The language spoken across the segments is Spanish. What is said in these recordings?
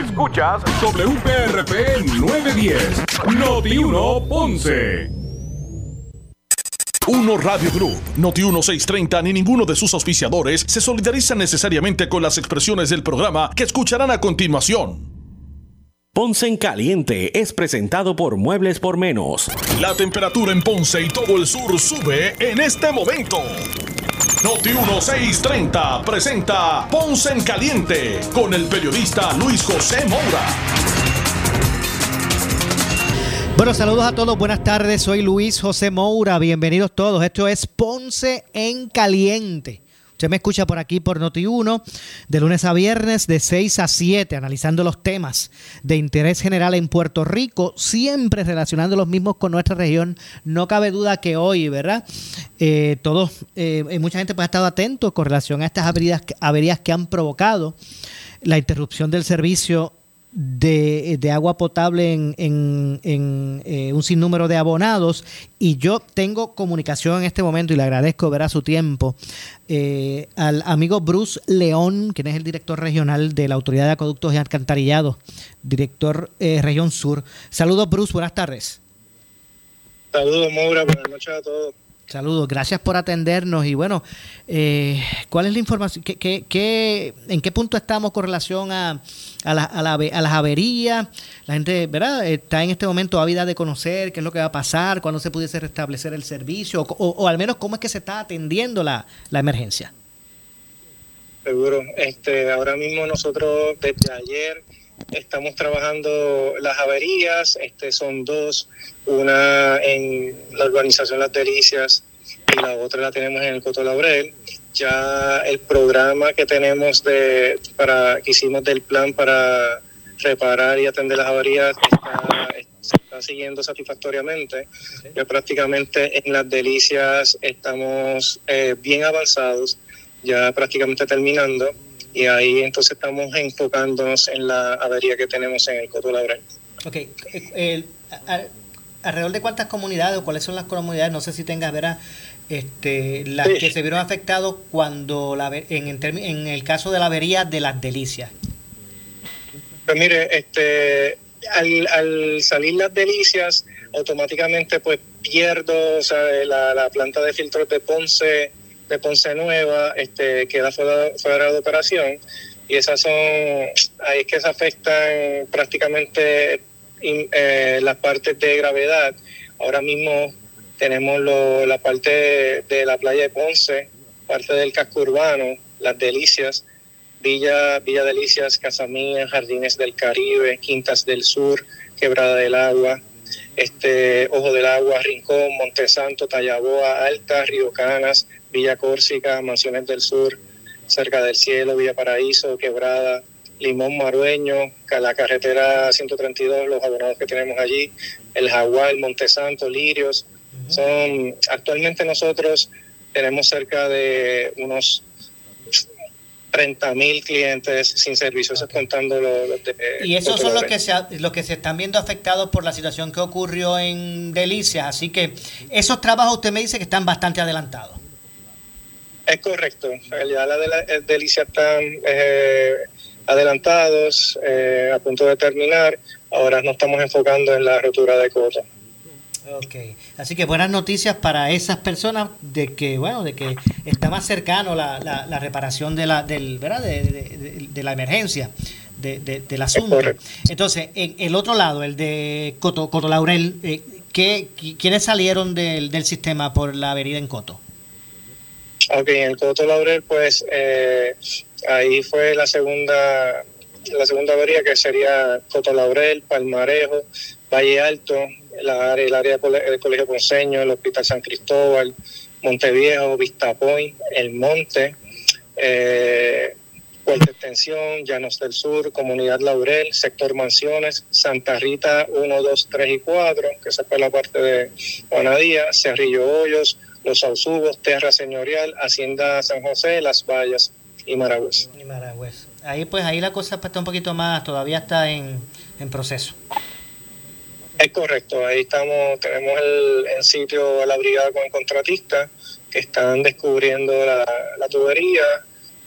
Escuchas WPRP 910, Noti 1 Ponce. Uno Radio Group, Noti 1630 ni ninguno de sus auspiciadores se solidariza necesariamente con las expresiones del programa que escucharán a continuación. Ponce en Caliente es presentado por Muebles por Menos. La temperatura en Ponce y todo el sur sube en este momento. Noti 1630 presenta Ponce en Caliente con el periodista Luis José Moura. Bueno, saludos a todos, buenas tardes, soy Luis José Moura, bienvenidos todos, esto es Ponce en Caliente. Usted me escucha por aquí por Noti1 de lunes a viernes de 6 a 7 analizando los temas de interés general en Puerto Rico, siempre relacionando los mismos con nuestra región. No cabe duda que hoy, ¿verdad? Eh, todos, eh, mucha gente pues, ha estado atento con relación a estas averías, averías que han provocado la interrupción del servicio de, agua potable en, en, en eh, un sinnúmero de abonados y yo tengo comunicación en este momento y le agradezco ver a su tiempo eh, al amigo Bruce León, quien es el director regional de la Autoridad de Acueductos y Alcantarillados, director eh, Región Sur. Saludos Bruce, buenas tardes. Saludos Maura, buenas noches a todos. Saludos, gracias por atendernos y bueno, eh, ¿cuál es la información? ¿Qué, qué, qué, en qué punto estamos con relación a, a, la, a, la, a, las averías? La gente, ¿verdad? Está en este momento ávida de conocer qué es lo que va a pasar, cuándo se pudiese restablecer el servicio o, o, al menos cómo es que se está atendiendo la, la emergencia. Seguro, este, ahora mismo nosotros desde ayer estamos trabajando las averías, este son dos, una en la urbanización Las Delicias y la otra la tenemos en el Coto Laurel. Ya el programa que tenemos de para que hicimos del plan para reparar y atender las averías está, se está siguiendo satisfactoriamente. Ya prácticamente en Las Delicias estamos eh, bien avanzados, ya prácticamente terminando y ahí entonces estamos enfocándonos en la avería que tenemos en el Coto Laurel. Ok, el, a, alrededor de cuántas comunidades o cuáles son las comunidades, no sé si tengas, verá, este, las sí. que se vieron afectados cuando la, en, en, en, el caso de la avería de las delicias. Pues mire, este, al, al salir las delicias, automáticamente pues pierdo o sea, la, la planta de filtros de Ponce de Ponce Nueva este, queda fuera, fuera de operación y esas son, ahí es que se afectan prácticamente eh, las partes de gravedad. Ahora mismo tenemos lo, la parte de, de, la playa de Ponce, parte del casco urbano, Las Delicias, Villa, Villa Delicias, Casamía, Jardines del Caribe, Quintas del Sur, Quebrada del Agua, este, Ojo del Agua, Rincón, Montesanto, Tallaboa, Alta, Río Canas, Villa Córsica, Mansiones del Sur, Cerca del Cielo, Villa Paraíso, Quebrada, Limón Marueño, la carretera 132, los abonados que tenemos allí, el Jaguar, Montesanto, Lirios. Son, actualmente nosotros tenemos cerca de unos 30 mil clientes sin servicios, okay. contando los, los de, Y esos son los que, se, los que se están viendo afectados por la situación que ocurrió en Delicias. Así que esos trabajos usted me dice que están bastante adelantados. Es correcto. En realidad la de la Delicia están eh, adelantados, eh, a punto de terminar. Ahora nos estamos enfocando en la rotura de cota. Ok, así que buenas noticias para esas personas de que, bueno, de que está más cercano la, la, la reparación de la, del, ¿verdad? De, de, de la emergencia, de, del asunto. Entonces, en el otro lado, el de Coto, Coto Laurel, eh, ¿qué, ¿quiénes salieron del, del sistema por la avenida en Coto? Ok, en el Coto Laurel, pues eh, ahí fue la segunda la segunda avería que sería Coto Laurel, Palmarejo, Valle Alto, la área, el área del Colegio Ponceño, el Hospital San Cristóbal, Monteviejo, Vista Point, El Monte, eh, Puerta Extensión, Llanos del Sur, Comunidad Laurel, Sector Mansiones, Santa Rita 1, 2, 3 y 4, que esa fue la parte de Juanadía, Cerrillo Hoyos, Los Ausubos, Terra Señorial, Hacienda San José, Las Vallas y Maragüez. Y Maragüez. Ahí pues ahí la cosa está un poquito más, todavía está en, en proceso. Es correcto, ahí estamos, tenemos el, en sitio a la brigada con el contratista que están descubriendo la, tubería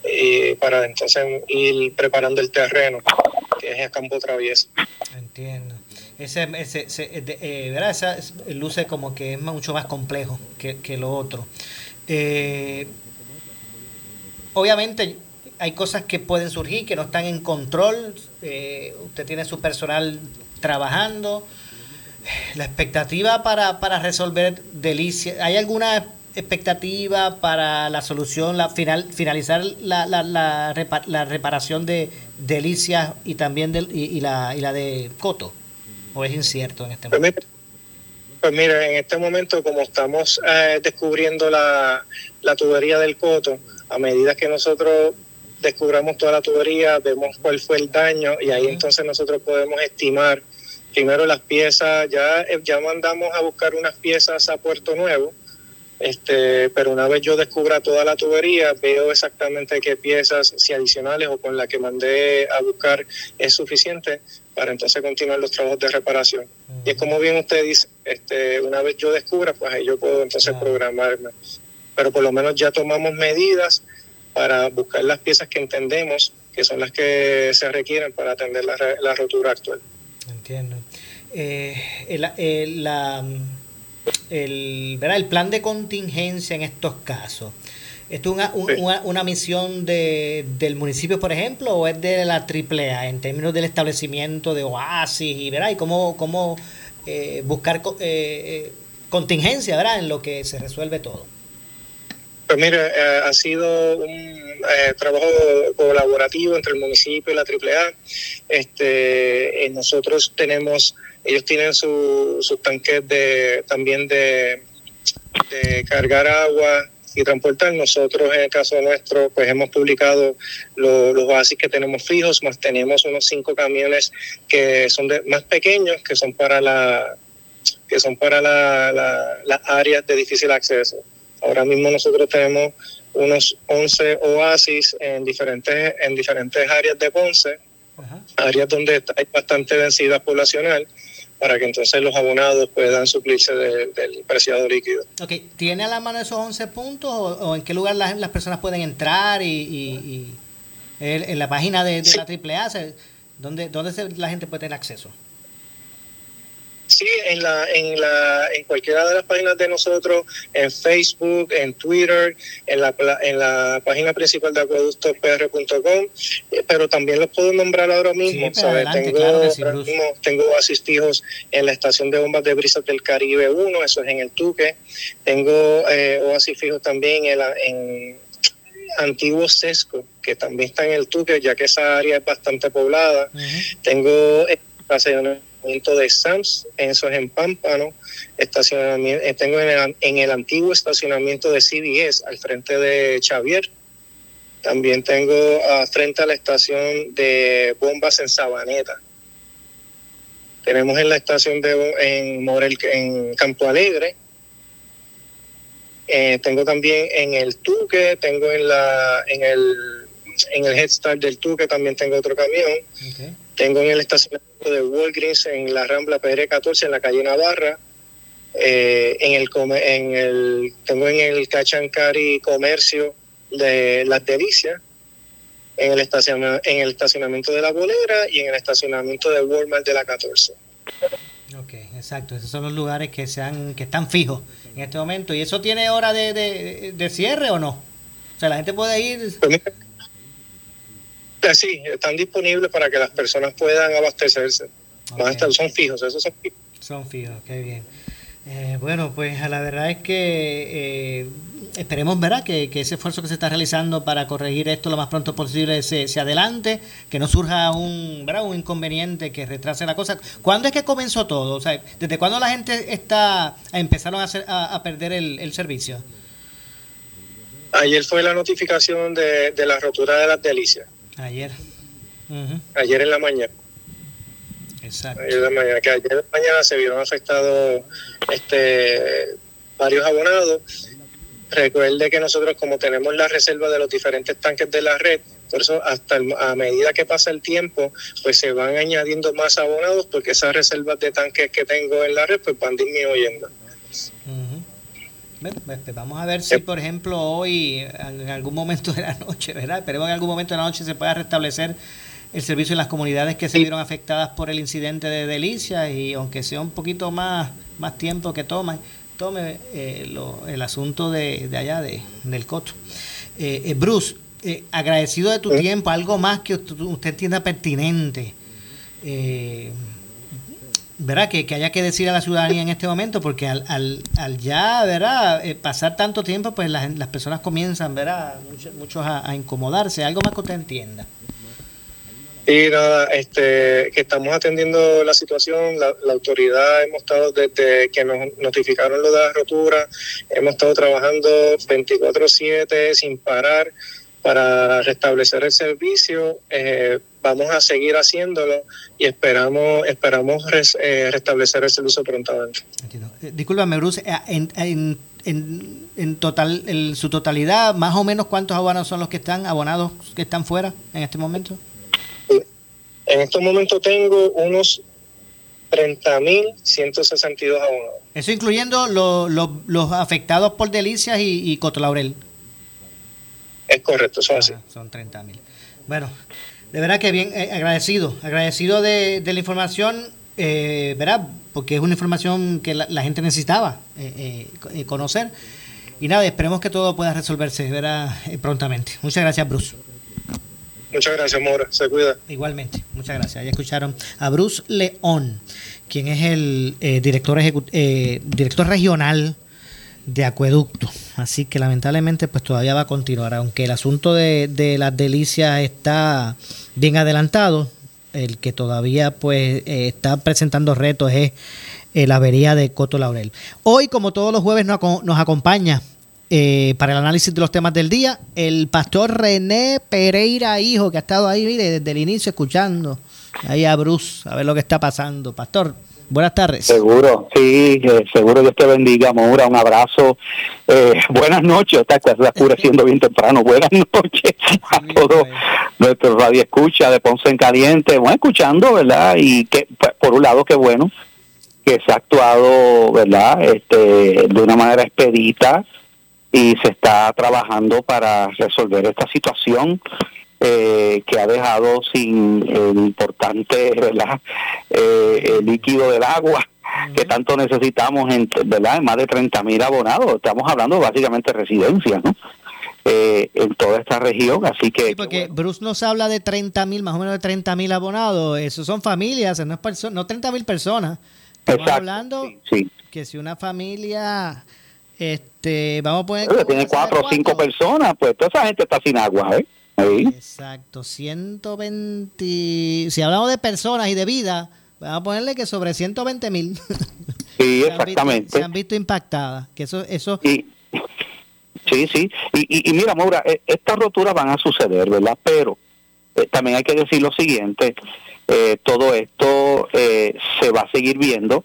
y para entonces ir preparando el terreno, que es a campo traviesa. Entiendo. Ese, ese, eh, ¿verdad? Esa luce como que es mucho más complejo que, que lo otro. Eh, obviamente hay cosas que pueden surgir que no están en control. Eh, usted tiene su personal trabajando. La expectativa para, para resolver delicias. ¿Hay alguna expectativa para la solución, la final, finalizar la, la, la, reparación de delicias y también de, y, la, y la de Coto? ¿O es incierto en este pues momento? Pues mira, en este momento, como estamos eh, descubriendo la, la tubería del Coto, a medida que nosotros descubramos toda la tubería, vemos cuál fue el daño y ahí entonces nosotros podemos estimar primero las piezas, ya, eh, ya mandamos a buscar unas piezas a Puerto Nuevo, este, pero una vez yo descubra toda la tubería, veo exactamente qué piezas, si adicionales o con la que mandé a buscar es suficiente para entonces continuar los trabajos de reparación. Y es como bien usted dice, este, una vez yo descubra, pues ahí yo puedo entonces programarme. Pero por lo menos ya tomamos medidas para buscar las piezas que entendemos que son las que se requieren para atender la, la rotura actual. Entiendo. Eh, la, el, ¿verdad? el plan de contingencia en estos casos. ¿Esto es una, una, misión de, del municipio, por ejemplo, o es de la AAA en términos del establecimiento de oasis y, ¿verdad? y cómo, cómo eh, buscar eh, eh, contingencia ¿verdad? en lo que se resuelve todo? Pues mire, ha sido un trabajo colaborativo entre el municipio y la AAA. Este, nosotros tenemos ellos tienen sus su tanques de, también de, cargar agua y transportar. Nosotros, en el caso nuestro, pues hemos publicado los oasis que tenemos fijos, más tenemos unos cinco camiones que son de, más pequeños, que son para la que son para la, las áreas de difícil acceso. Ahora mismo nosotros tenemos unos 11 oasis en diferentes, en diferentes áreas de Ponce, áreas donde hay bastante densidad poblacional para que entonces los abonados puedan suplirse del preciado líquido. Ok, ¿tiene a la mano esos 11 puntos o, en qué lugar las, las, personas pueden entrar y, y, en la página de, la AAA, ¿dónde, dónde la gente puede tener acceso? Sí, en, la, en, la, en cualquiera de las páginas de nosotros, en Facebook, en Twitter, en la, en la página principal de acueductopr.com, eh, pero también los puedo nombrar ahora mismo. tengo, tengo asistidos en la estación de bombas de brisas del Caribe 1, eso es en el Tuque. Tengo eh, oasis fijos también en, en antiguo Sesco, que también está en el Tuque, ya que esa área es bastante poblada. Tengo de SAMS, eso es en Pámpano, estacionamiento, eh, tengo en el, antiguo estacionamiento de CBS al frente de Xavier. También tengo uh, frente a la estación de bombas en Sabaneta. Tenemos en la estación de en Morel, en Campo Alegre. Eh, tengo también en el Tuque, tengo en la en el en el Head Start del Tuque también tengo otro camión. Tengo en el estacionamiento de Walgreens en la Rambla PR 14 en la calle Navarra. Eh, en el en el tengo en el Cachancari Comercio de Las Delicias, en el estacionamiento, en el estacionamiento de la Bolera y en el estacionamiento de Walmart de la 14. Ok, exacto. Esos son los lugares que sean que están fijos en este momento. ¿Y eso tiene hora de, de, cierre o no? O sea, la gente puede ir. Pues Sí, están disponibles para que las personas puedan abastecerse. son fijos, esos son fijos. Son fijos, qué bien. Eh, bueno, pues la verdad es que eh, esperemos ¿verdad? Que, ese esfuerzo que se está realizando para corregir esto lo más pronto posible se, se adelante, que no surja un, ¿verdad? un inconveniente que retrase la cosa. ¿Cuándo es que comenzó todo? O sea, ¿Desde cuándo la gente está empezaron a, hacer, a, perder el, servicio? Ayer fue la notificación de, de la rotura de las delicias. Ayer. Ayer en la mañana. Exacto. Ayer en la mañana, que ayer en la mañana se vieron afectados este, varios abonados. Recuerde que nosotros como tenemos la reserva de los diferentes tanques de la red, por eso hasta a medida que pasa el tiempo, pues se van añadiendo más abonados porque esas reservas de tanques que tengo en la red pues van disminuyendo. Este, vamos a ver si, por ejemplo, hoy, en algún momento de la noche, ¿verdad? Esperemos que en algún momento de la noche se pueda restablecer el servicio en las comunidades que se vieron afectadas por el incidente de Delicia y aunque sea un poquito más, más tiempo que tome, tome eh, el asunto de, de allá de, del coto. Eh, eh, Bruce, agradecido de tu tiempo, algo más que usted, usted entienda pertinente. ¿Verdad? Que, haya que decir a la ciudadanía en este momento, porque al, al, al ya, ¿verdad? pasar tanto tiempo, pues las, las personas comienzan, ¿verdad? Muchos, a, a, incomodarse. Algo más que usted entienda. Y nada, este, que estamos atendiendo la situación, la, autoridad hemos estado desde que nos notificaron lo de la rotura, hemos estado trabajando 24/7 sin parar para restablecer el servicio. Eh, vamos a seguir haciéndolo y esperamos esperamos eh, restablecer el servicio prontamente. Eh, discúlpame, Bruce, en, en, en, en, total, en su totalidad, más o menos cuántos abonados son los que están abonados que están fuera en este momento? En estos momentos tengo unos 30.162 abonados. Eso incluyendo los afectados por delicias y, y Cotolaurel. Es correcto, son así. Son 30.000. Bueno, de verdad que bien eh, agradecido, agradecido de, la información, eh, ¿verdad? Porque es una información que la, gente necesitaba eh, eh, conocer. Y nada, esperemos que todo pueda resolverse, ¿verdad? prontamente. Muchas gracias, Bruce. Muchas gracias, Mora. Se cuida. Igualmente, muchas gracias. Ya escucharon a Bruce León, quien es el director, eh, director regional de acueducto. Así que lamentablemente pues todavía va a continuar, aunque el asunto de, las delicias está bien adelantado, el que todavía pues eh, está presentando retos es la avería de Coto Laurel. Hoy, como todos los jueves, nos, nos acompaña eh, para el análisis de los temas del día, el pastor René Pereira, hijo, que ha estado ahí, mire, desde el inicio escuchando ahí a Bruce, a ver lo que está pasando. Pastor, buenas tardes. Seguro, sí, eh, seguro Dios te bendiga, Maura, un abrazo. Eh, buenas noches, está oscureciendo bien temprano. Buenas noches a todos nuestros radio escucha de Ponce en Caliente. Bueno, escuchando, ¿verdad? Y que, por un lado, qué bueno que se ha actuado, ¿verdad? Este, de una manera expedita y se está trabajando para resolver esta situación eh, que ha dejado sin el importante ¿verdad? Eh, el líquido del agua que tanto necesitamos en, ¿verdad? en más de 30 mil abonados. Estamos hablando básicamente de residencias, ¿no? Eh, en toda esta región, así que... Sí, porque Bruce nos habla de 30 mil, más o menos de 30 mil abonados, eso son familias, no, es no 30 mil personas. Estamos hablando que si una familia este, vamos a poner. tiene cuatro o cinco personas, pues toda esa gente está sin agua, ¿eh? Exacto, 120. Si hablamos de personas y de vida, vamos a ponerle que sobre 120 mil. Sí, exactamente. se han visto impactadas. Que eso, eso. Sí, sí. sí. Y, y, mira, Maura, e, estas roturas van a suceder, ¿verdad? Pero eh, también hay que decir lo siguiente: eh, todo esto eh, se va a seguir viendo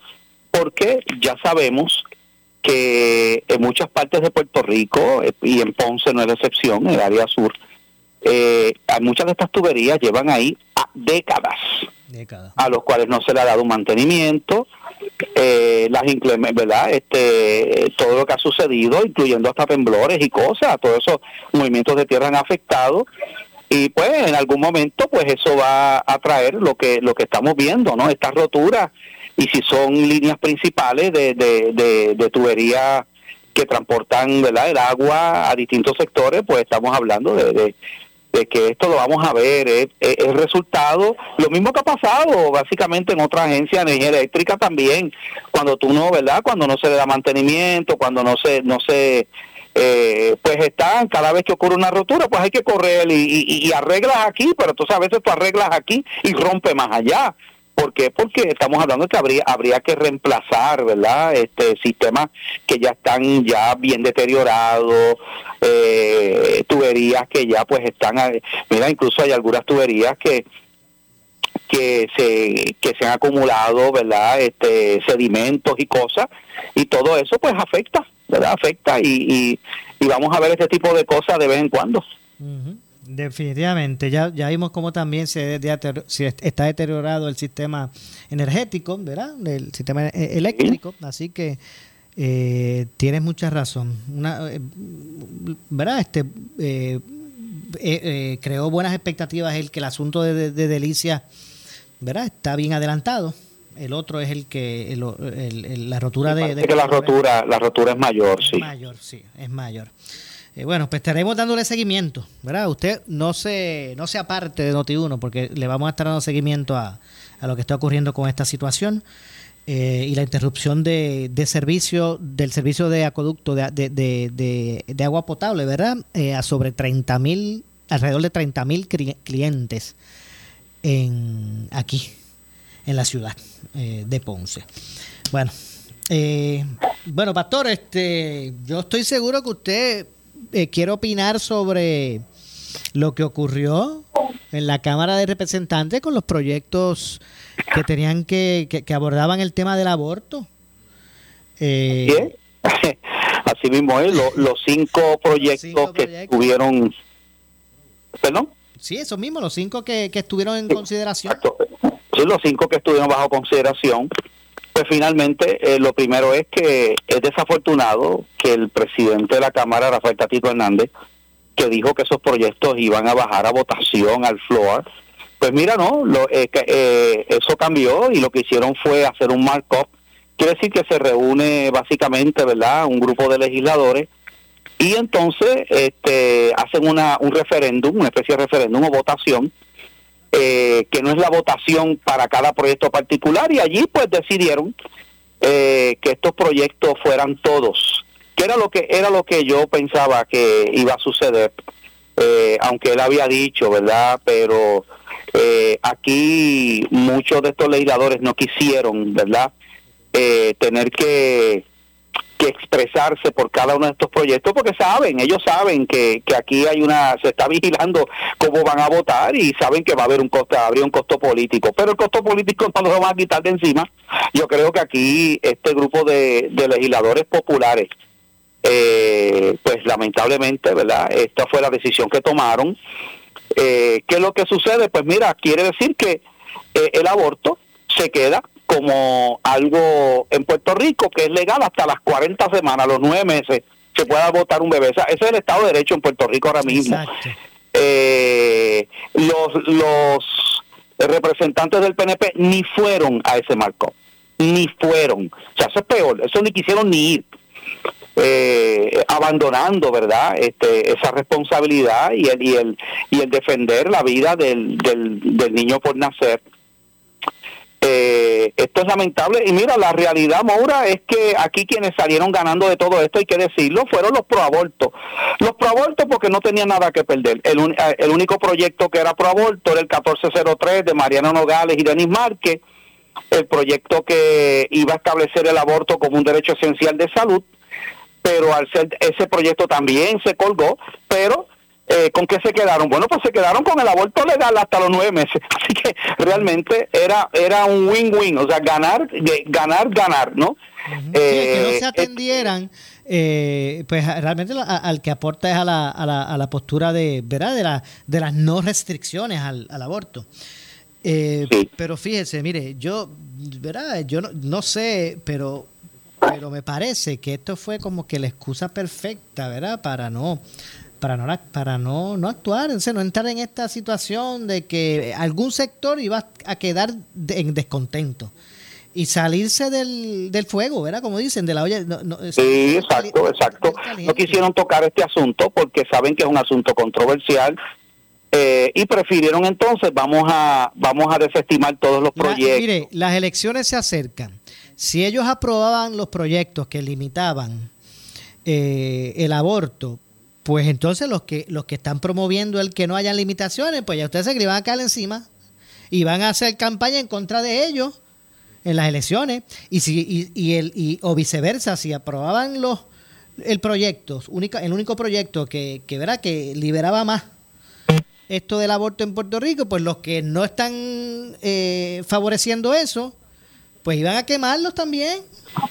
porque ya sabemos que en muchas partes de Puerto Rico, eh, y en Ponce no es la excepción, en el área sur, eh, muchas de estas tuberías llevan ahí décadas, a los cuales no se le ha dado un mantenimiento, eh, las ¿verdad? Este, todo lo que ha sucedido, incluyendo hasta temblores y cosas, todos esos movimientos de tierra han afectado y pues en algún momento pues eso va a traer lo que lo que estamos viendo, ¿no? Estas roturas y si son líneas principales de, de, de, tubería que transportan ¿verdad? el agua a distintos sectores, pues estamos hablando de, de, que esto lo vamos a ver, es, el resultado, lo mismo que ha pasado básicamente en otras agencias de energía eléctrica también, cuando tú no, ¿verdad? Cuando no se le da mantenimiento, cuando no se, no se, eh, pues están, cada vez que ocurre una rotura, pues hay que correr y, y, y arreglas aquí, pero entonces a veces tú arreglas aquí y rompe más allá. ¿Por qué? Porque estamos hablando que habría, habría que reemplazar, ¿verdad? Este sistemas que ya están ya bien deteriorados, eh, tuberías que ya pues están, mira, incluso hay algunas tuberías que que se que se han acumulado, ¿verdad? Este sedimentos y cosas y todo eso pues afecta, ¿verdad? Afecta y, y, vamos a ver este tipo de cosas de vez en cuando. Definitivamente, ya, ya vimos cómo también se, está deteriorado el sistema energético, ¿verdad? El sistema e, eléctrico, así que eh, tienes mucha razón. Una, eh, ¿Verdad? Este, eh, creó buenas expectativas el que el asunto de, Delicia, ¿verdad? Está bien adelantado. El otro es el que la rotura de, que la rotura la rotura es mayor, sí. Mayor, sí, es mayor. Bueno, pues estaremos dándole seguimiento, ¿verdad? Usted no se no se aparte de Noti1 porque le vamos a estar dando seguimiento a, a lo que está ocurriendo con esta situación. Eh, y la interrupción de, servicio del servicio de acueducto de, agua potable, ¿verdad? Eh, a sobre 30 mil, alrededor de 30 mil clientes en, aquí, en la ciudad eh, de Ponce. Bueno, bueno, Pastor, este, yo estoy seguro que usted quiere opinar sobre lo que ocurrió en la Cámara de Representantes con los proyectos que tenían que, que, abordaban el tema del aborto. Eh, Así mismo es, los cinco proyectos que estuvieron... ¿Perdón? Sí, esos mismos, los cinco que, estuvieron en consideración. Sí, los cinco que estuvieron bajo consideración. Pues finalmente, eh, lo primero es que es desafortunado que el presidente de la Cámara, Rafael Tatito Hernández, que dijo que esos proyectos iban a bajar a votación al floor, pues mira, no, lo, eh, eh, eso cambió y lo que hicieron fue hacer un markup. Quiere decir que se reúne básicamente, ¿verdad?, un grupo de legisladores y entonces este, hacen una, un referéndum, una especie de referéndum o votación, eh, que no es la votación para cada proyecto particular y allí pues decidieron que estos proyectos fueran todos, que era lo que era lo que yo pensaba que iba a suceder, aunque él había dicho, ¿verdad? Pero eh, aquí muchos de estos legisladores no quisieron, ¿verdad?, eh, tener que, que expresarse por cada uno de estos proyectos porque saben, ellos saben que, que aquí hay una, se está vigilando cómo van a votar y saben que va a haber un costo, habría un costo político, pero el costo político no lo van a quitar de encima. Yo creo que aquí este grupo de, de legisladores populares, eh, pues lamentablemente, ¿verdad? Esta fue la decisión que tomaron eh, ¿Qué es lo que sucede? Pues mira, quiere decir que eh, el aborto se queda como algo en Puerto Rico que es legal hasta las 40 semanas, los nueve meses, se puede abortar un bebé. ese es el Estado de Derecho en Puerto Rico ahora mismo. Eh, los, los representantes del PNP ni fueron a ese marco, ni fueron. O sea, eso es peor, eso ni quisieron ni ir eh, abandonando, ¿verdad? Este, esa responsabilidad y el, y el, y el defender la vida del, del, niño por nacer. Eh, esto es lamentable y mira, la realidad, Maura, es que aquí quienes salieron ganando de todo esto, hay que decirlo, fueron los proabortos. Los proabortos porque no tenían nada que perder. El, eh, el único proyecto que era proaborto era el 1403 de Mariano Nogales y Denis Márquez, el proyecto que iba a establecer el aborto como un derecho esencial de salud pero al ser ese proyecto también se colgó, pero eh, ¿con qué se quedaron? Bueno, pues se quedaron con el aborto legal hasta los nueve meses, así que realmente era era un win-win, o sea, ganar, ganar, ganar, ¿no? que no se eh, atendieran, eh, pues realmente al que aporta es a la, a la, a la postura de, ¿verdad? De, la, de las no restricciones al, al aborto. Pero fíjese, mire, yo, ¿verdad? Yo no, no sé, pero pero me parece que esto fue como que la excusa perfecta, ¿verdad? Para no para no para no, no actuar, no entrar en esta situación de que algún sector iba a quedar en descontento y salirse del, del fuego, ¿verdad? Como dicen, de la olla. sí, exacto, exacto. No quisieron tocar este asunto porque saben que es un asunto controversial. Eh, y prefirieron entonces vamos a vamos a desestimar todos los proyectos. mire, las elecciones se acercan si ellos aprobaban los proyectos que limitaban eh, el aborto, pues entonces los que, los que están promoviendo el que no haya limitaciones, pues ya ustedes se van a caer encima y van a hacer campaña en contra de ellos en las elecciones y si y, el y, o viceversa si aprobaban los el proyecto única el único proyecto que que verá que liberaba más esto del aborto en Puerto Rico pues los que no están eh, favoreciendo eso pues iban a quemarlos también.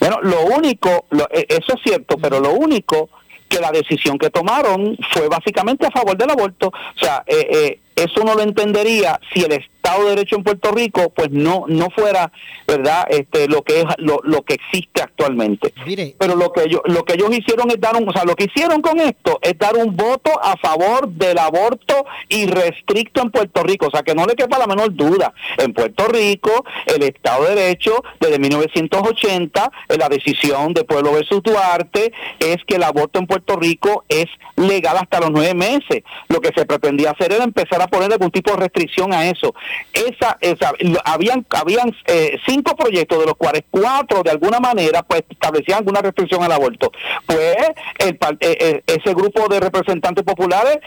Bueno, lo único, eh, eso es cierto, pero lo único que la decisión que tomaron fue básicamente a favor del aborto. O sea, eh, eh, eso no lo entendería si el Estado de Derecho en Puerto Rico pues no no fuera, ¿verdad? Este lo que es lo, lo que existe actualmente. Pero lo que ellos lo que ellos hicieron es dar un, o sea, lo que hicieron con esto es dar un voto a favor del aborto irrestricto en Puerto Rico, o sea, que no le quepa la menor duda. En Puerto Rico, el Estado de Derecho desde 1980, en la decisión de Pueblo versus Duarte es que el aborto en Puerto Rico es legal hasta los nueve meses. Lo que se pretendía hacer era empezar a poner algún tipo de restricción a eso. Esa, esa habían, habían eh, cinco proyectos, de los cuales cuatro de alguna manera pues establecían alguna restricción al aborto. Pues el, eh, eh, ese grupo de representantes populares,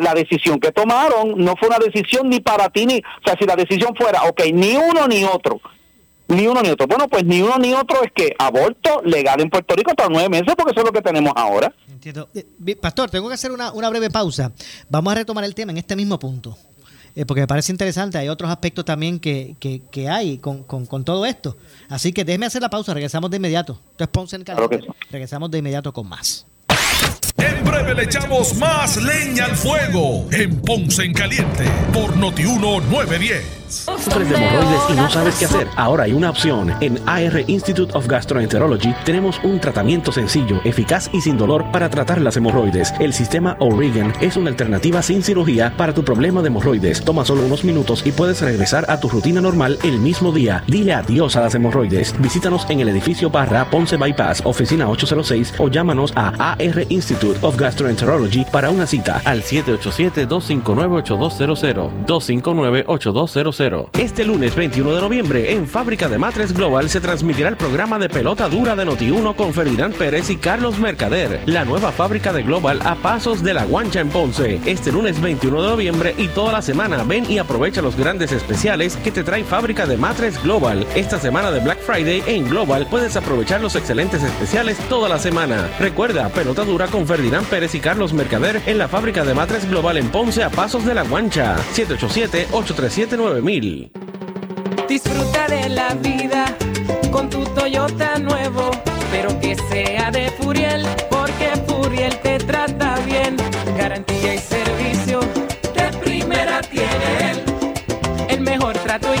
la decisión que tomaron no fue una decisión ni para ti ni, o sea, si la decisión fuera, ok, ni uno ni otro ni uno ni otro. Bueno, pues ni uno ni otro es que aborto legal en Puerto Rico hasta nueve meses, porque eso es lo que tenemos ahora. Entiendo. Eh, pastor, tengo que hacer una, una breve pausa. Vamos a retomar el tema en este mismo punto. Eh, porque me parece interesante, hay otros aspectos también que, que, que hay con, con, todo esto. Así que déjeme hacer la pausa, regresamos de inmediato. Entonces, Ponce en Regresamos de inmediato con más. Breve le echamos más leña al fuego en Ponce en Caliente por Notiuno 910. ¿Sufres de hemorroides y no sabes qué hacer? Ahora hay una opción. En AR Institute of Gastroenterology tenemos un tratamiento sencillo, eficaz y sin dolor para tratar las hemorroides. El sistema O'Regan es una alternativa sin cirugía para tu problema de hemorroides. Toma solo unos minutos y puedes regresar a tu rutina normal el mismo día. Dile adiós a las hemorroides. Visítanos en el edificio Barra Ponce Bypass, oficina 806 o llámanos a AR Institute of Gastroenterology para una cita al 787-259-8200. 259-8200. Este lunes 21 de noviembre, en Fábrica de Matres Global se transmitirá el programa de pelota dura de Noti1 con Ferdinand Pérez y Carlos Mercader, la nueva fábrica de Global a pasos de la Guancha en Ponce. Este lunes 21 de noviembre y toda la semana ven y aprovecha los grandes especiales que te trae Fábrica de Matres Global. Esta semana de Black Friday en Global puedes aprovechar los excelentes especiales toda la semana. Recuerda, pelota dura con Ferdinand Pérez y Carlos Mercader en la Fábrica de Matres Global en Ponce a pasos de la Guancha. 787 837 Disfruta de la vida con tu Toyota nuevo, pero que sea de Furiel, porque Furiel te trata bien. Garantía y servicio de primera tiene él. El mejor trato y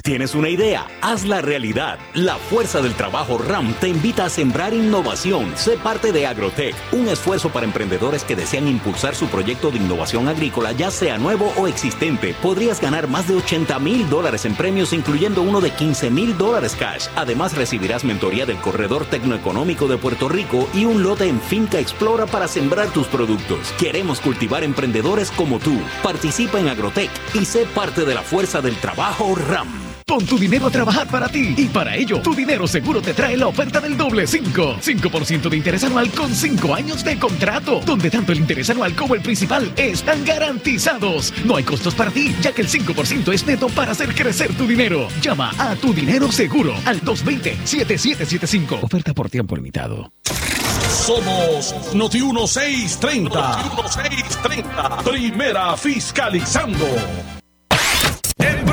843-6246. ¿Tienes una idea? Hazla realidad. La Fuerza del Trabajo RAM te invita a sembrar innovación. Sé parte de Agrotech, un esfuerzo para emprendedores que desean impulsar su proyecto de innovación agrícola, ya sea nuevo o existente. Podrías ganar más de 80 mil dólares en premios, incluyendo uno de 15 mil dólares cash. Además, recibirás mentoría del Corredor Tecnoeconómico de Puerto Rico y un lote en Finca Explora para sembrar tus productos. Queremos cultivar emprendedores como tú. Participa en Agrotech y sé parte de la Fuerza del Trabajo RAM. Pon tu dinero a trabajar para ti y para ello tu dinero seguro te trae la oferta del doble 5. 5% de interés anual con 5 años de contrato, donde tanto el interés anual como el principal están garantizados. No hay costos para ti, ya que el 5% es neto para hacer crecer tu dinero. Llama a tu dinero seguro al 220-7775. Oferta por tiempo limitado. Somos Noti 1630. Noti 1630. Primera fiscalizando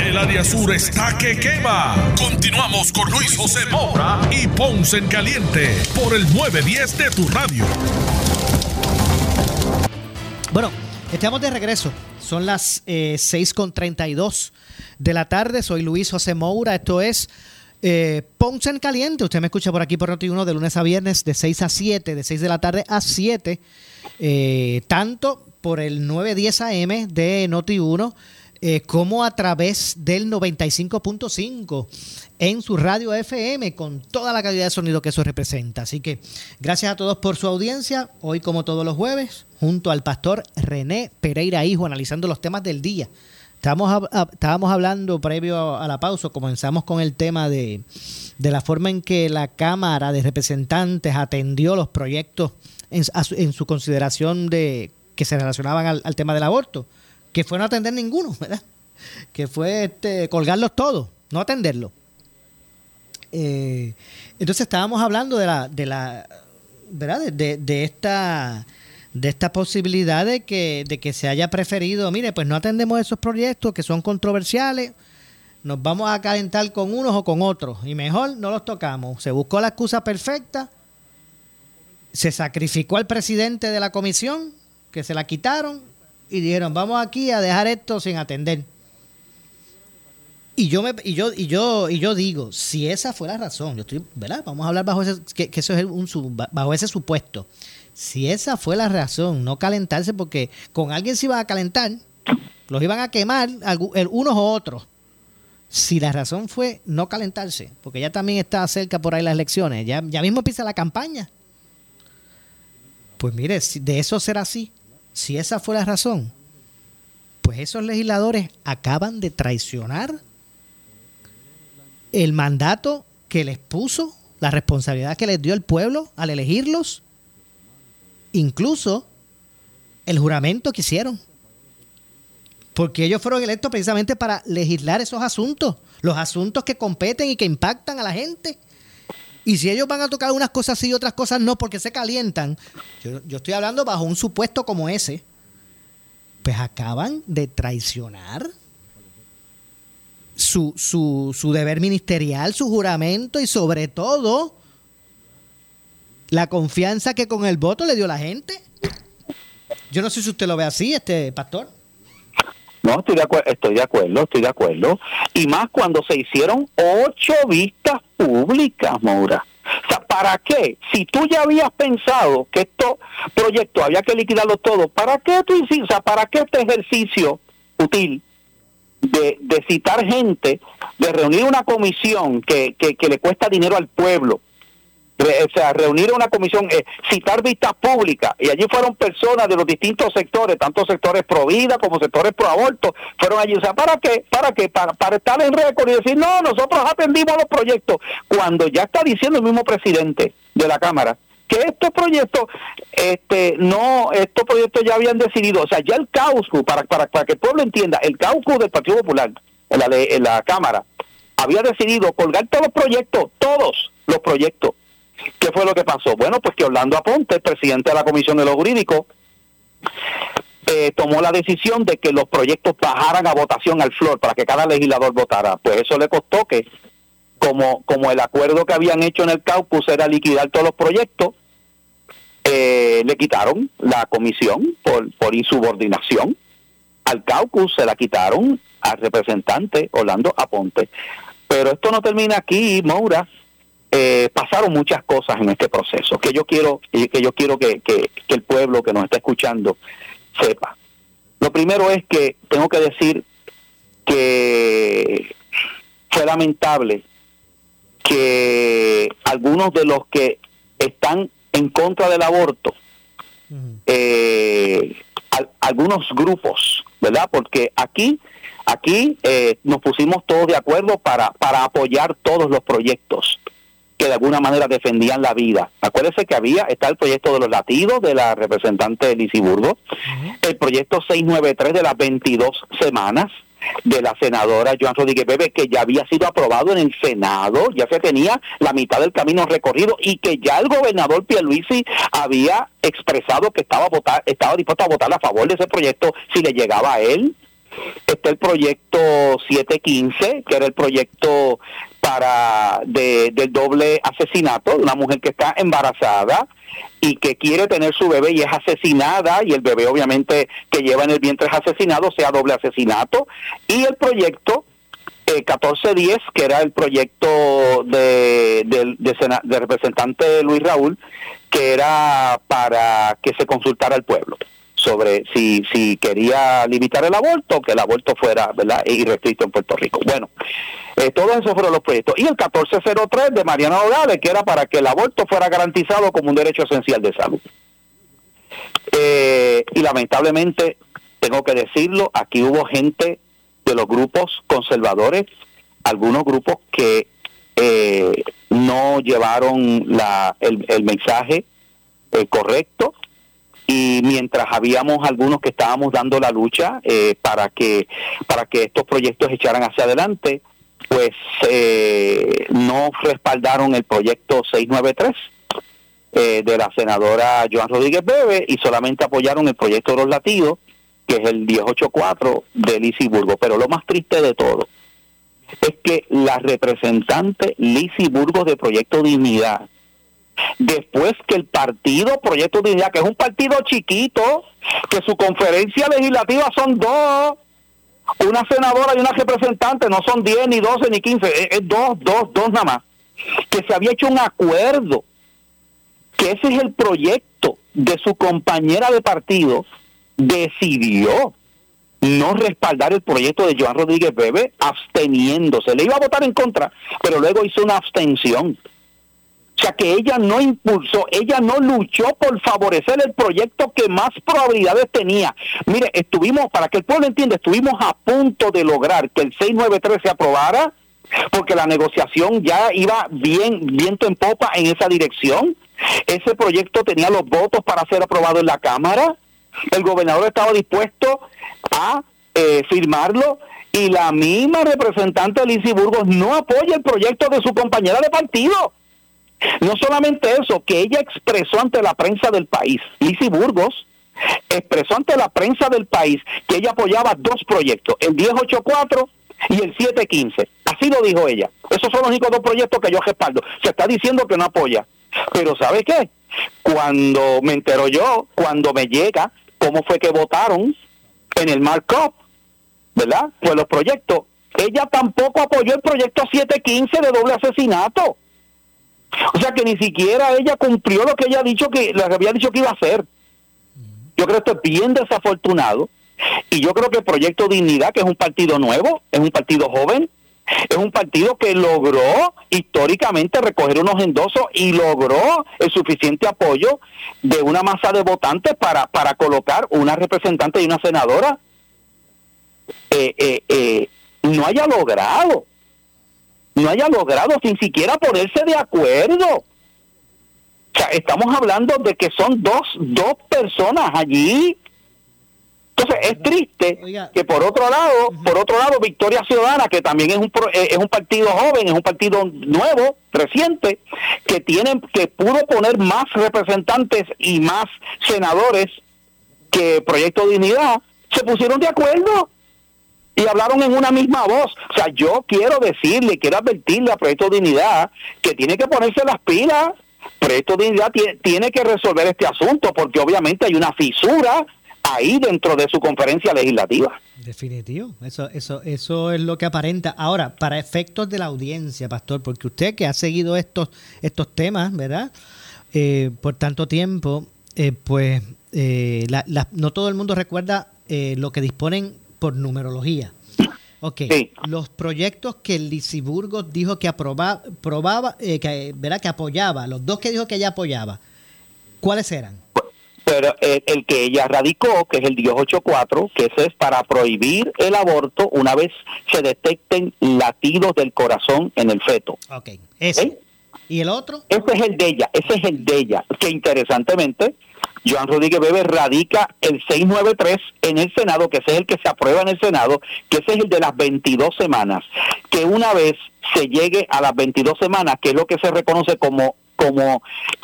El área sur está que quema. Continuamos con Luis José Moura y Ponce en Caliente por el 910 de tu radio. Bueno, estamos de regreso. Son las eh, 6.32 de la tarde. Soy Luis José Moura. Esto es eh, Ponce en Caliente. Usted me escucha por aquí por Noti1 de lunes a viernes de 6 a 7, de 6 de la tarde a 7. eh, tanto por el 910 AM de Noti1 eh, como a través del 95.5 en su radio FM con toda la calidad de sonido que eso representa. Así que gracias a todos por su audiencia. Hoy como todos los jueves, junto al pastor René Pereira Hijo, analizando los temas del día. Estábamos, estábamos hablando previo a la pausa, comenzamos con el tema de, de la forma en que la Cámara de Representantes atendió los proyectos en, su, consideración de que se relacionaban al tema del aborto, que fue no atender ninguno, ¿verdad? Que fue este, colgarlos todos, no atenderlos. Eh, entonces estábamos hablando de la, de la, ¿verdad? De, de- de esta, de esta posibilidad de que, de que se haya preferido, mire, pues no atendemos esos proyectos que son controversiales, nos vamos a calentar con unos o con otros y mejor no los tocamos. Se buscó la excusa perfecta, se sacrificó al presidente de la comisión, que se la quitaron y dijeron, vamos aquí a dejar esto sin atender. Y yo me y yo y yo y yo digo, si esa fue la razón, yo estoy, ¿verdad? Vamos a hablar bajo ese que, eso es un bajo ese supuesto. Si esa fue la razón, no calentarse porque con alguien se iban a calentar, los iban a quemar unos o otros. Si la razón fue no calentarse, porque ya también está cerca por ahí las elecciones, ya, ya mismo empieza la campaña. Pues mire, de eso será así, si esa fue la razón, pues esos legisladores acaban de traicionar el mandato que les puso, la responsabilidad que les dio el pueblo al elegirlos, incluso el juramento que hicieron. Porque ellos fueron electos precisamente para legislar esos asuntos, los asuntos que competen y que impactan a la gente. Y si ellos van a tocar unas cosas sí y otras cosas no porque se calientan, yo, yo estoy hablando bajo un supuesto como ese, pues acaban de traicionar su, su, su deber ministerial, su juramento y sobre todo la confianza que con el voto le dio la gente. Yo no sé si usted lo ve así, este pastor. No, estoy de, estoy de acuerdo, estoy de acuerdo. Y más cuando se hicieron ocho vistas públicas, Maura. O sea, ¿para qué? Si tú ya habías pensado que estos proyectos había que liquidarlos todos, ¿para qué tú hiciste? O sea, ¿para qué este ejercicio útil de, citar gente, de reunir una comisión que, que le cuesta dinero al pueblo? O sea, reunir una comisión, eh, citar vistas públicas, y allí fueron personas de los distintos sectores, tanto sectores pro vida como sectores pro aborto, fueron allí. O sea, ¿para qué? ¿Para qué? Para, para estar en récord y decir, no, nosotros atendimos los proyectos, cuando ya está diciendo el mismo presidente de la Cámara que estos proyectos, este, no, estos proyectos ya habían decidido, o sea, ya el caucus, para, para, para que el pueblo entienda, el caucus del Partido Popular en la, en la Cámara había decidido colgar todos los proyectos, todos los proyectos. ¿Qué fue lo que pasó? Bueno, pues que Orlando Aponte, presidente de la Comisión de lo Jurídico, eh, tomó la decisión de que los proyectos bajaran a votación al flor para que cada legislador votara. Pues eso le costó que, como, como el acuerdo que habían hecho en el caucus era liquidar todos los proyectos, eh, le quitaron la comisión por, por insubordinación. Al caucus se la quitaron al representante Orlando Aponte. Pero esto no termina aquí, Moura. Eh, pasaron muchas cosas en este proceso que yo quiero y que yo quiero que, que- que el pueblo que nos está escuchando sepa. Lo primero es que tengo que decir que fue lamentable que algunos de los que están en contra del aborto, eh, al- algunos grupos, ¿verdad? Porque aquí, aquí eh, nos pusimos todos de acuerdo para, para apoyar todos los proyectos que de alguna manera defendían la vida. Acuérdese que había, está el proyecto de los latidos de la representante Lizy Burgos, el proyecto 693 de las 22 semanas de la senadora Joan Rodríguez Bebe, que ya había sido aprobado en el Senado, ya se tenía la mitad del camino recorrido y que ya el gobernador Pierluisi había expresado que estaba, votar, estaba dispuesto a votar a favor de ese proyecto si le llegaba a él. Está el proyecto 715, que era el proyecto para de, del doble asesinato, de una mujer que está embarazada y que quiere tener su bebé y es asesinada y el bebé obviamente que lleva en el vientre es asesinado, sea doble asesinato. Y el proyecto eh, 1410, que era el proyecto de, de, del representante Luis Raúl, que era para que se consultara al pueblo sobre si, si quería limitar el aborto, que el aborto fuera ¿verdad? irrestricto en Puerto Rico. Bueno, eh, todos esos fueron los proyectos. Y el 1403 de Mariana Nogales, que era para que el aborto fuera garantizado como un derecho esencial de salud. Eh, y lamentablemente, tengo que decirlo, aquí hubo gente de los grupos conservadores, algunos grupos que eh, no llevaron la, el, el mensaje eh, correcto y mientras habíamos algunos que estábamos dando la lucha eh, para que para que estos proyectos echaran hacia adelante pues eh, no respaldaron el proyecto 693 eh, de la senadora Joan Rodríguez Bebe y solamente apoyaron el proyecto de los latidos que es el 1084 de Lisi Burgo pero lo más triste de todo es que la representante Lisi Burgos de Proyecto Dignidad después que el partido Proyecto Dignidad, que es un partido chiquito, que su conferencia legislativa son dos, una senadora y una representante, no son 10, ni 12, ni 15, es, es dos, dos, dos nada más, que se había hecho un acuerdo, que ese es el proyecto de su compañera de partido, decidió no respaldar el proyecto de Joan Rodríguez Bebe absteniéndose. Le iba a votar en contra, pero luego hizo una abstención. O sea que ella no impulsó, ella no luchó por favorecer el proyecto que más probabilidades tenía. Mire, estuvimos, para que el pueblo entienda, estuvimos a punto de lograr que el 693 se aprobara, porque la negociación ya iba bien, viento en popa en esa dirección. Ese proyecto tenía los votos para ser aprobado en la Cámara. El gobernador estaba dispuesto a eh, firmarlo y la misma representante Lizy Burgos no apoya el proyecto de su compañera de partido. No solamente eso, que ella expresó ante la prensa del país, Lizy Burgos, expresó ante la prensa del país que ella apoyaba dos proyectos, el 1084 y el 715. Así lo dijo ella. Esos son los únicos dos proyectos que yo respaldo. Se está diciendo que no apoya. Pero ¿sabe qué? Cuando me entero yo, cuando me llega cómo fue que votaron en el markup, ¿verdad? Pues los proyectos. Ella tampoco apoyó el proyecto 715 de doble asesinato. O sea que ni siquiera ella cumplió lo que ella ha dicho que lo que había dicho que iba a hacer. Yo creo que esto es bien desafortunado y yo creo que el Proyecto Dignidad, que es un partido nuevo, es un partido joven, es un partido que logró históricamente recoger unos endosos y logró el suficiente apoyo de una masa de votantes para, para colocar una representante y una senadora. Eh, eh, eh, no haya logrado no haya logrado sin siquiera ponerse de acuerdo. O sea, estamos hablando de que son dos, dos personas allí. Entonces es triste que por otro lado, por otro lado, Victoria Ciudadana, que también es un eh, es un partido joven, es un partido nuevo, reciente, que tiene, que pudo poner más representantes y más senadores que Proyecto Dignidad, se pusieron de acuerdo y hablaron en una misma voz. O sea, yo quiero decirle, quiero advertirle a Proyecto Dignidad que tiene que ponerse las pilas. Proyecto Dignidad tie- tiene que resolver este asunto porque obviamente hay una fisura ahí dentro de su conferencia legislativa. Definitivo, eso, eso, eso es lo que aparenta. Ahora, para efectos de la audiencia, pastor, porque usted que ha seguido estos, estos temas, ¿verdad? Eh, por tanto tiempo, eh, pues eh, la- la- no todo el mundo recuerda eh, lo que disponen por numerología. Ok, los proyectos que Lisiburgo dijo que aprobaba, probaba, eh, que, ¿verdad? que apoyaba, los dos que dijo que ella apoyaba, ¿cuáles eran? Pero el, el que ella radicó, que es el 1084, que ese es para prohibir el aborto una vez se detecten latidos del corazón en el feto. Ok, ese. ¿Y el otro? Ese es el de ella, ese es el de ella, que interesantemente, Joan Rodríguez Bebe radica el 693 en el Senado, que ese es el que se aprueba en el Senado, que ese es el de las 22 semanas, que una vez se llegue a las 22 semanas, que es lo que se reconoce como como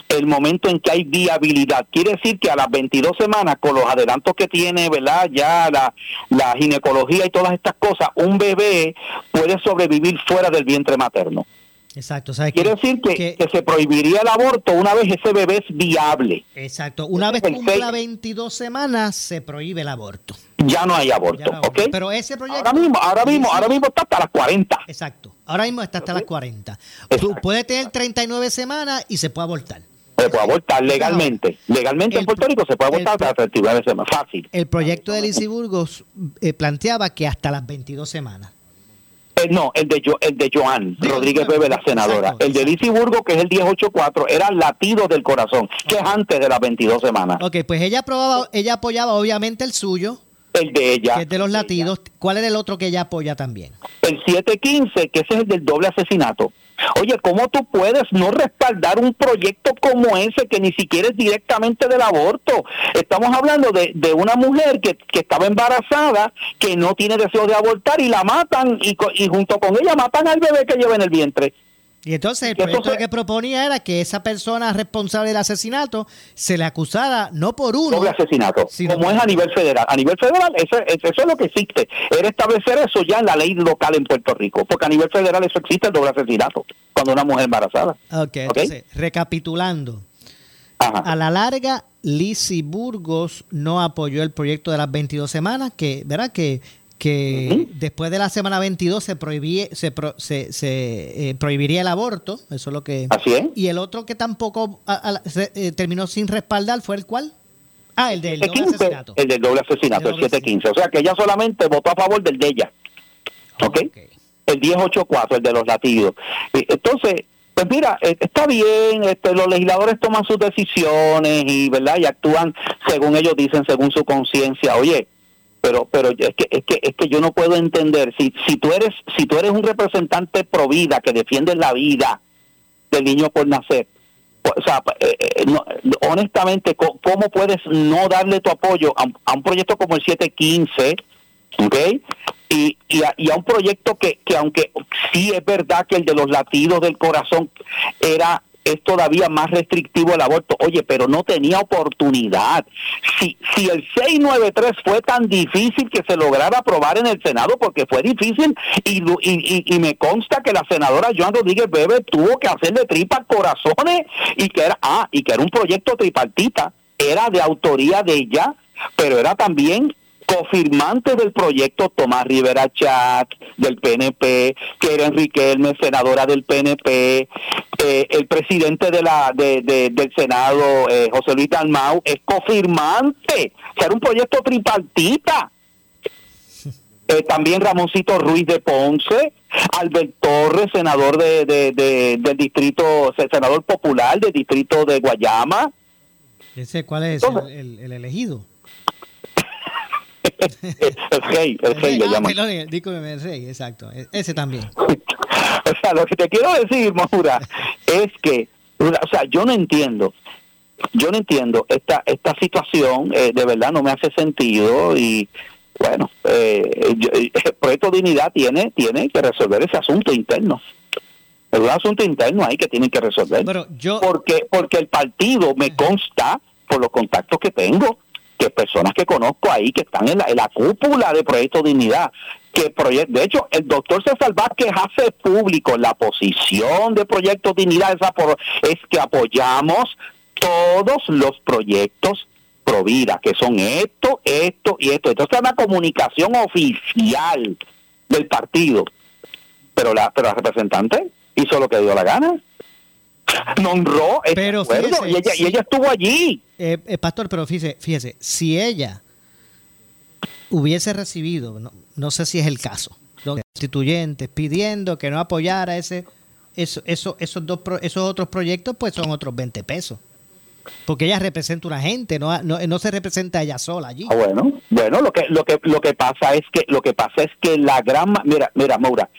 el momento en que hay viabilidad. Quiere decir que a las 22 semanas, con los adelantos que tiene, ¿verdad? Ya la, la ginecología y todas estas cosas, un bebé puede sobrevivir fuera del vientre materno. Exacto. Quiere decir que, se prohibiría el aborto una vez ese bebé es viable. Exacto. Una vez cumpla 22 semanas, se prohíbe el aborto. Ya no hay aborto, ¿ok? Pero ese proyecto... Ahora mismo, ahora mismo, ahora mismo está hasta las 40. Exacto. Ahora mismo está hasta las 40. Tú puedes tener 39 semanas y se puede abortar. Se puede abortar legalmente. Legalmente en Puerto Rico se puede abortar hasta las 39 semanas. Fácil. El proyecto de Lizy Burgos eh, planteaba que hasta las 22 semanas. Eh, no, el de, el de Joan Rodríguez Bebe, la senadora. el de Lizy Burgos, que es el 1084, era latido del corazón, que es antes de las 22 semanas. Ok, pues ella, aprobaba, ella apoyaba obviamente el suyo. El de ella. Que es de los latidos. ¿Cuál era el otro que ella apoya también? El 715, que ese es el del doble asesinato. Oye, ¿cómo tú puedes no respaldar un proyecto como ese que ni siquiera es directamente del aborto? Estamos hablando de, de una mujer que, que, estaba embarazada, que no tiene deseo de abortar y la matan y, y junto con ella matan al bebé que lleva en el vientre. Y entonces el proyecto que proponía era que esa persona responsable del asesinato se le acusara no por uno. Doble asesinato. Como es a nivel federal. A nivel federal, eso, eso, es lo que existe. Era establecer eso ya en la ley local en Puerto Rico. Porque a nivel federal eso existe, el doble asesinato. Cuando una mujer embarazada. Ok, entonces, recapitulando. A la larga, Lizzie Burgos no apoyó el proyecto de las 22 semanas, que, ¿verdad? Que que después de la semana 22 se, prohibía, se, se, eh, prohibiría el aborto, eso es lo que... Así es. Y el otro que tampoco eh, terminó sin respaldar fue el cual? Ah, el del doble asesinato. El del doble asesinato, el, 715. O sea que ella solamente votó a favor del de ella. ¿Ok? El 1084, el de los latidos. Entonces, pues mira, eh, está bien, este, los legisladores toman sus decisiones y, ¿verdad? Y actúan según ellos dicen, según su conciencia. Oye, pero pero es que es que es que yo no puedo entender si si tú eres si tú eres un representante pro vida que defiende la vida del niño por nacer o sea eh, eh, honestamente cómo puedes no darle tu apoyo a, un proyecto como el 715 ¿ok? Y, y, a, y a un proyecto que, que aunque sí es verdad que el de los latidos del corazón era es todavía más restrictivo el aborto. Oye, pero no tenía oportunidad. Si, si el 693 fue tan difícil que se lograra aprobar en el Senado, porque fue difícil, y, me consta que la senadora Joan Rodríguez Bebe tuvo que hacerle tripas corazones, y que era, ah, y que era un proyecto tripartita, era de autoría de ella, pero era también cofirmante del proyecto Tomás Rivera Chat del PNP, que era Enrique Elme, senadora del PNP, eh, el presidente de la de, del Senado, eh, José Luis Dalmau, es cofirmante, o era un proyecto tripartita. Eh, también Ramoncito Ruiz de Ponce, Albert Torres, senador de, del distrito, senador popular del distrito de Guayama. ¿Ese cuál es? el elegido? el rey, el rey le ah, llaman. el rey, exacto. E-, ese también. o sea, lo que te quiero decir, Maura, es que, o sea, yo no entiendo, yo no entiendo esta esta situación, eh, de verdad no me hace sentido y bueno, eh, el proyecto Dignidad tiene tiene que resolver ese asunto interno. Es un asunto interno ahí que tienen que resolver. Pero yo... Porque porque el partido me consta por los contactos que tengo que personas que conozco ahí que están en la, cúpula de Proyecto Dignidad, que de hecho el doctor César Vázquez hace público la posición de Proyecto Dignidad es que apoyamos todos los proyectos Provida, que son esto, esto y esto. Entonces es una comunicación oficial del partido. Pero la, pero la representante hizo lo que dio la gana nombró pero y, ella, y ella estuvo allí. Eh, eh, pastor, pero fíjese, fíjese, si ella hubiese recibido, no, no sé si es el caso, los constituyentes pidiendo que no apoyara ese, eso, eso, esos, dos, esos otros proyectos, pues son otros 20 pesos. Porque ella representa una gente, no, no, se representa ella sola allí. Ah, bueno, bueno, lo que lo que lo que pasa es que lo que pasa es que la gran mira, mira, Maura,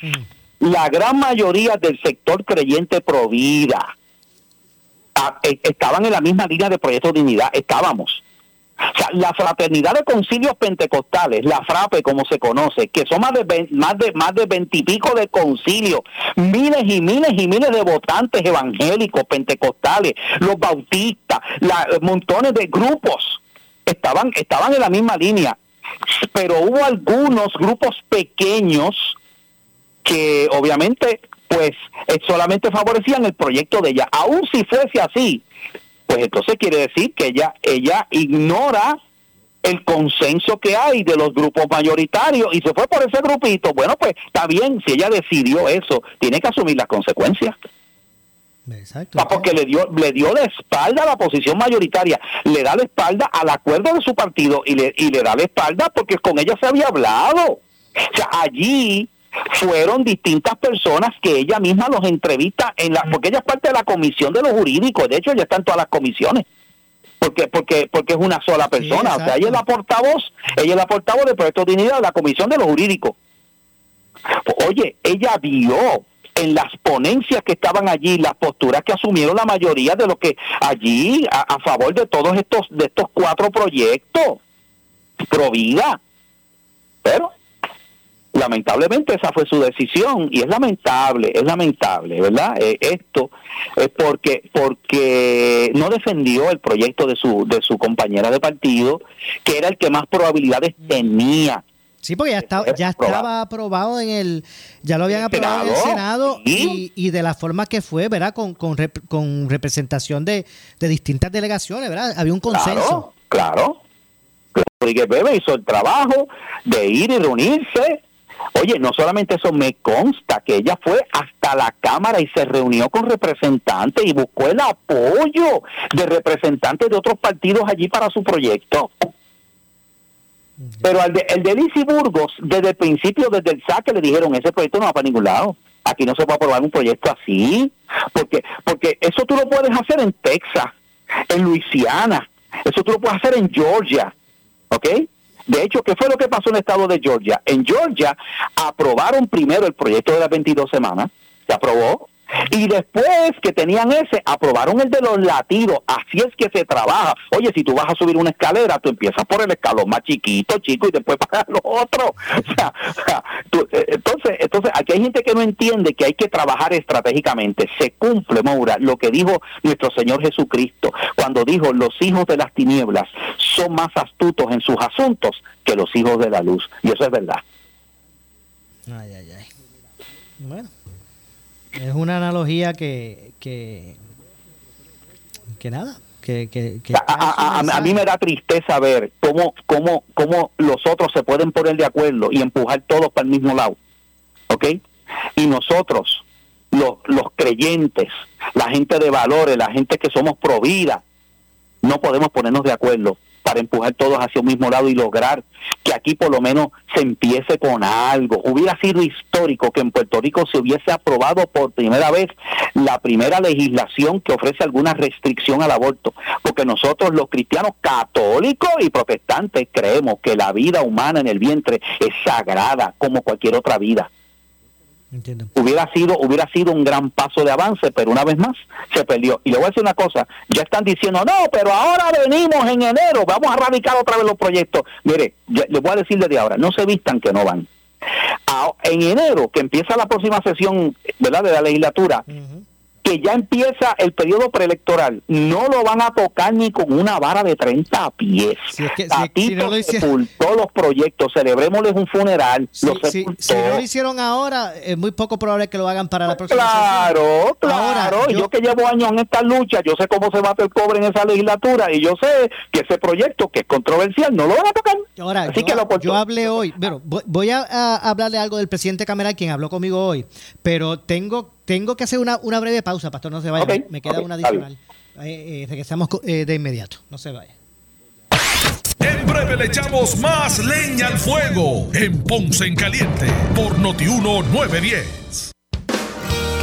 la gran mayoría del sector creyente provida e, estaban en la misma línea de Proyecto Dignidad, estábamos. La fraternidad de concilios pentecostales, la FRAPE como se conoce, que son más de más de más de veintipico de concilios, miles y miles y miles de votantes evangélicos, pentecostales, los bautistas, la, montones de grupos estaban estaban en la misma línea, pero hubo algunos grupos pequeños que obviamente pues eh, solamente favorecían el proyecto de ella. Aún si fuese así, pues entonces quiere decir que ella, ella ignora el consenso que hay de los grupos mayoritarios y se fue por ese grupito. Bueno, pues está bien, si ella decidió eso, tiene que asumir las consecuencias. Exacto. Ah, porque le dio, le dio la espalda a la posición mayoritaria, le da la espalda al acuerdo de su partido y le, y le da la espalda porque con ella se había hablado. O sea, allí fueron distintas personas que ella misma los entrevista en la porque ella es parte de la comisión de los jurídicos de hecho ella está en todas las comisiones porque porque porque es una sola persona o sea ella es la portavoz ella es la portavoz del proyecto de dignidad de la comisión de los jurídicos oye ella vio en las ponencias que estaban allí, las posturas que asumieron la mayoría de los que allí a, a favor de todos estos de estos cuatro proyectos pro vida. Pero lamentablemente esa fue su decisión y es lamentable, es lamentable, ¿verdad? Eh, esto es porque porque no defendió el proyecto de su de su compañera de partido, que era el que más probabilidades tenía. Sí, porque ya estaba, ya estaba aprobado en el, ya lo habían aprobado en el Senado y, de la forma que fue, ¿verdad? Con, con, con representación de, de, distintas delegaciones, ¿verdad? Había un consenso. Claro, claro. Rodríguez Bebe hizo el trabajo de ir y reunirse Oye, no solamente eso, me consta que ella fue hasta la Cámara y se reunió con representantes y buscó el apoyo de representantes de otros partidos allí para su proyecto. Pero al de, el de Lizy Burgos, desde el principio, desde el saque, le dijeron, ese proyecto no va para ningún lado. Aquí no se puede aprobar un proyecto así. Porque, porque eso tú lo puedes hacer en Texas, en Luisiana, eso tú lo puedes hacer en Georgia, ¿ok? De hecho, ¿qué fue lo que pasó en el estado de Georgia? En Georgia aprobaron primero el proyecto de las 22 semanas, se aprobó, y después que tenían ese, aprobaron el de los latidos. Así es que se trabaja. Oye, si tú vas a subir una escalera, tú empiezas por el escalón más chiquito, chico, y después para los otros. O sea, eh, entonces, entonces, aquí hay gente que no entiende que hay que trabajar estratégicamente. Se cumple, Maura, lo que dijo nuestro Señor Jesucristo cuando dijo, los hijos de las tinieblas son más astutos en sus asuntos que los hijos de la luz. Y eso es verdad. Ay, ay, ay. Bueno. Es una analogía que, que, que nada, que, que, a, a, mí me da tristeza ver cómo, cómo, cómo los otros se pueden poner de acuerdo y empujar todos para el mismo lado. ¿Ok? Y nosotros, los, los creyentes, la gente de valores, la gente que somos pro vida, no podemos ponernos de acuerdo para empujar todos hacia un mismo lado y lograr que aquí por lo menos se empiece con algo. Hubiera sido histórico que en Puerto Rico se hubiese aprobado por primera vez la primera legislación que ofrece alguna restricción al aborto, porque nosotros los cristianos católicos y protestantes creemos que la vida humana en el vientre es sagrada como cualquier otra vida. Hubiera sido, hubiera sido un gran paso de avance, pero una vez más se perdió. Y le voy a decir una cosa, ya están diciendo, no, pero ahora venimos en enero, vamos a radicar otra vez los proyectos. Mire, les voy a decir desde ahora, no se vistan que no van. en enero, que empieza la próxima sesión ¿verdad? de la legislatura, que ya empieza el periodo preelectoral, no lo van a tocar ni con una vara de 30 pies. Si es que, sepultó los proyectos, celebrémosles un funeral. Si, si, no lo hicieron ahora, es muy poco probable que lo hagan para la próxima Claro, claro. yo, que llevo años en esta lucha, yo sé cómo se bate el cobre en esa legislatura y yo sé que ese proyecto que es controversial no lo van a tocar. Ahora, Así yo, que lo yo hablé hoy, bueno, voy a, a hablarle algo del presidente Cameral, quien habló conmigo hoy, pero tengo tengo que hacer una, una breve pausa, Pastor, no se vaya. me queda una adicional. Eh, eh, regresamos eh, de inmediato, no se vaya. En breve le echamos más leña al fuego en Ponce en Caliente por Notiuno 910.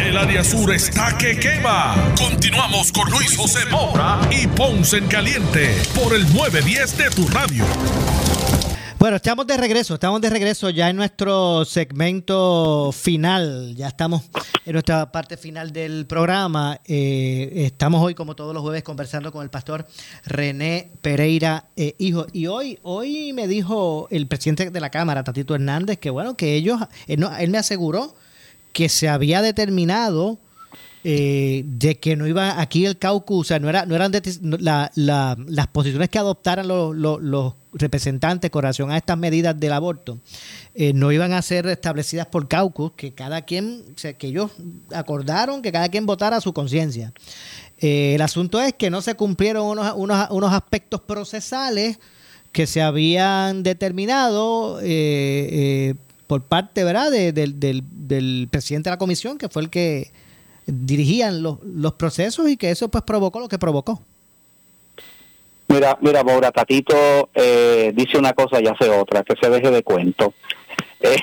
El área sur está que quema. Continuamos con Luis José Moura y Ponce en Caliente por el 910 de tu radio. Bueno, estamos de regreso, estamos de regreso ya en nuestro segmento final, ya estamos en nuestra parte final del programa. Eh, estamos hoy, como todos los jueves, conversando con el pastor René Pereira, eh, hijo. Y hoy, hoy me dijo el presidente de la Cámara, Tatito Hernández, que bueno, que ellos, él, él me aseguró que se había determinado eh, de que no iba aquí el caucus, o sea, no, era, no eran las posiciones que adoptaran los, representantes con relación a estas medidas del aborto, eh, no iban a ser establecidas por caucus, que cada quien, que ellos acordaron que cada quien votara a su conciencia. Eh, el asunto es que no se cumplieron unos, unos, unos aspectos procesales que se habían determinado por parte ¿verdad? del, del, presidente de la comisión, que fue el que dirigían los, los procesos y que eso pues provocó lo que provocó. Mira, mira, Maura, Tatito eh, dice una cosa y hace otra, que se deje de cuento. Eh,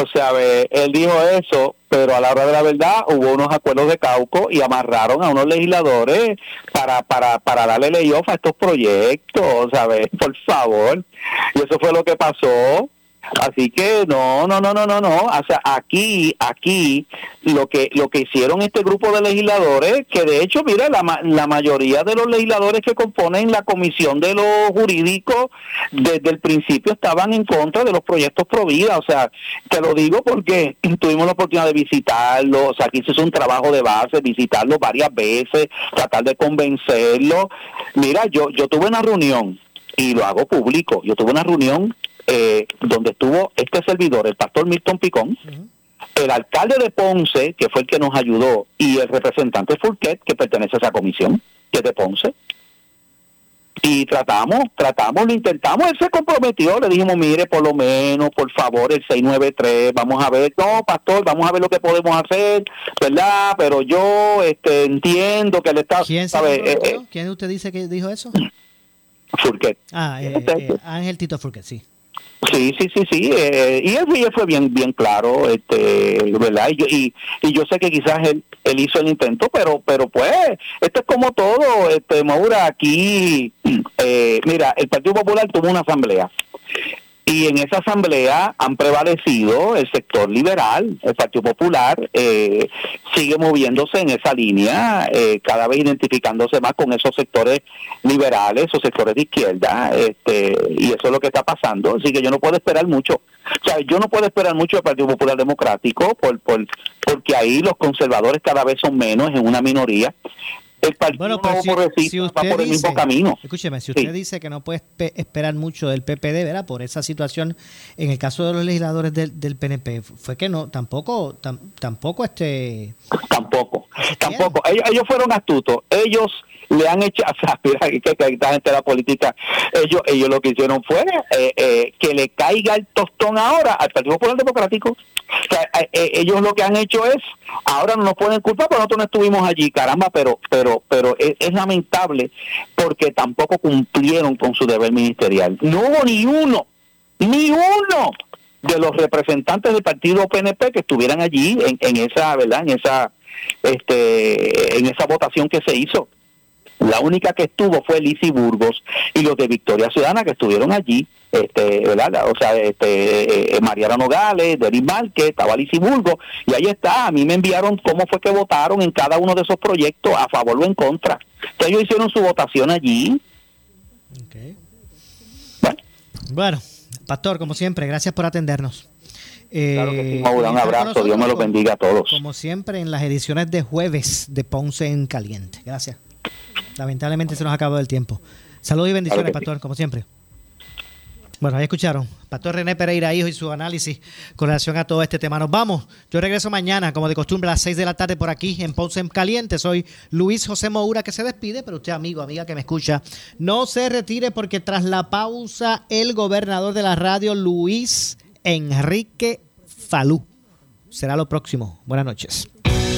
o sea, él dijo eso, pero a la hora de la verdad hubo unos acuerdos de Cauco y amarraron a unos legisladores para, para, para darle layoff a estos proyectos, ¿sabes? Por favor. Y eso fue lo que pasó. Así que no, no, no, no, no, no. O sea, aquí, aquí, lo que, lo que hicieron este grupo de legisladores, que de hecho, mira, la, la mayoría de los legisladores que componen la comisión de los jurídicos, desde el principio estaban en contra de los proyectos pro. O sea, te lo digo porque tuvimos la oportunidad de visitarlo. O sea, aquí se hizo un trabajo de base, visitarlo varias veces, tratar de convencerlo. Mira, yo, yo tuve una reunión y lo hago público. Yo tuve una reunión eh, donde estuvo este servidor, el pastor Milton Picón, el alcalde de Ponce, que fue el que nos ayudó, y el representante Fulquet, que pertenece a esa comisión, que es de Ponce. Y tratamos, tratamos, lo intentamos, él se comprometió, le dijimos, mire, por lo menos, por favor, el 693, vamos a ver, no, pastor, vamos a ver lo que podemos hacer, ¿verdad? Pero yo este, entiendo que el Estado... ¿Quién, sabe, eh, eh, ¿Quién usted dice que dijo eso? Fulquet. Ah, Ángel Tito Fulquet, sí. Sí, sí, sí, sí, eh, y él, fue bien bien claro, este, ¿verdad? Y yo, y, yo sé que quizás él, él hizo el intento, pero pero pues, esto es como todo, este, Maura, aquí, eh, mira, el Partido Popular tuvo una asamblea y en esa asamblea han prevalecido el sector liberal, el Partido Popular eh, sigue moviéndose en esa línea, eh, cada vez identificándose más con esos sectores liberales, esos sectores de izquierda, este, y eso es lo que está pasando. Así que yo no puedo esperar mucho. O yo no puedo esperar mucho del Partido Popular Democrático por, por, porque ahí los conservadores cada vez son menos, en una minoría el Partido bueno, pues si, va por el mismo camino. Escúcheme, si usted dice que no puede esperar mucho del PPD, ¿verdad? Por esa situación, en el caso de los legisladores del, del PNP, fue que no, tampoco, tampoco este... Tampoco, tampoco. Ellos, ellos fueron astutos. Ellos le han hecho, o sea, que, que esta gente de la política, ellos, ellos lo que hicieron fue eh, eh, que le caiga el tostón ahora al Partido Popular Democrático. Sea, eh, ellos lo que han hecho es, ahora no nos pueden culpar porque nosotros no estuvimos allí, caramba, pero, pero, pero es, es lamentable porque tampoco cumplieron con su deber ministerial. No hubo ni uno, ni uno de los representantes del partido PNP que estuvieran allí en, en esa, ¿verdad? En esa, este, en esa votación que se hizo. La única que estuvo fue Lisi Burgos y los de Victoria Ciudadana que estuvieron allí, este, ¿verdad? O sea, este, eh, Mariana Nogales, Denis Márquez, estaba Lisi Burgos, y ahí está, a mí me enviaron cómo fue que votaron en cada uno de esos proyectos, a favor o en contra. Entonces ellos hicieron su votación allí. Bueno. bueno, Pastor, como siempre, gracias por atendernos. claro que sí, Maura, un abrazo, Dios me lo bendiga a todos. Como siempre, en las ediciones de jueves de Ponce en Caliente. Gracias. Lamentablemente se nos acabó el tiempo. Saludos y bendiciones, pastor, como siempre. Bueno, ahí escucharon. Pastor René Pereira, hijo, y su análisis con relación a todo este tema. Nos vamos. Yo regreso mañana, como de costumbre, a las 6 de la tarde por aquí en Ponce en Caliente. Soy Luis José Moura, que se despide, pero usted, amigo, amiga que me escucha, no se retire porque tras la pausa, el gobernador de la radio, Luis Enrique Falú, será lo próximo. Buenas noches.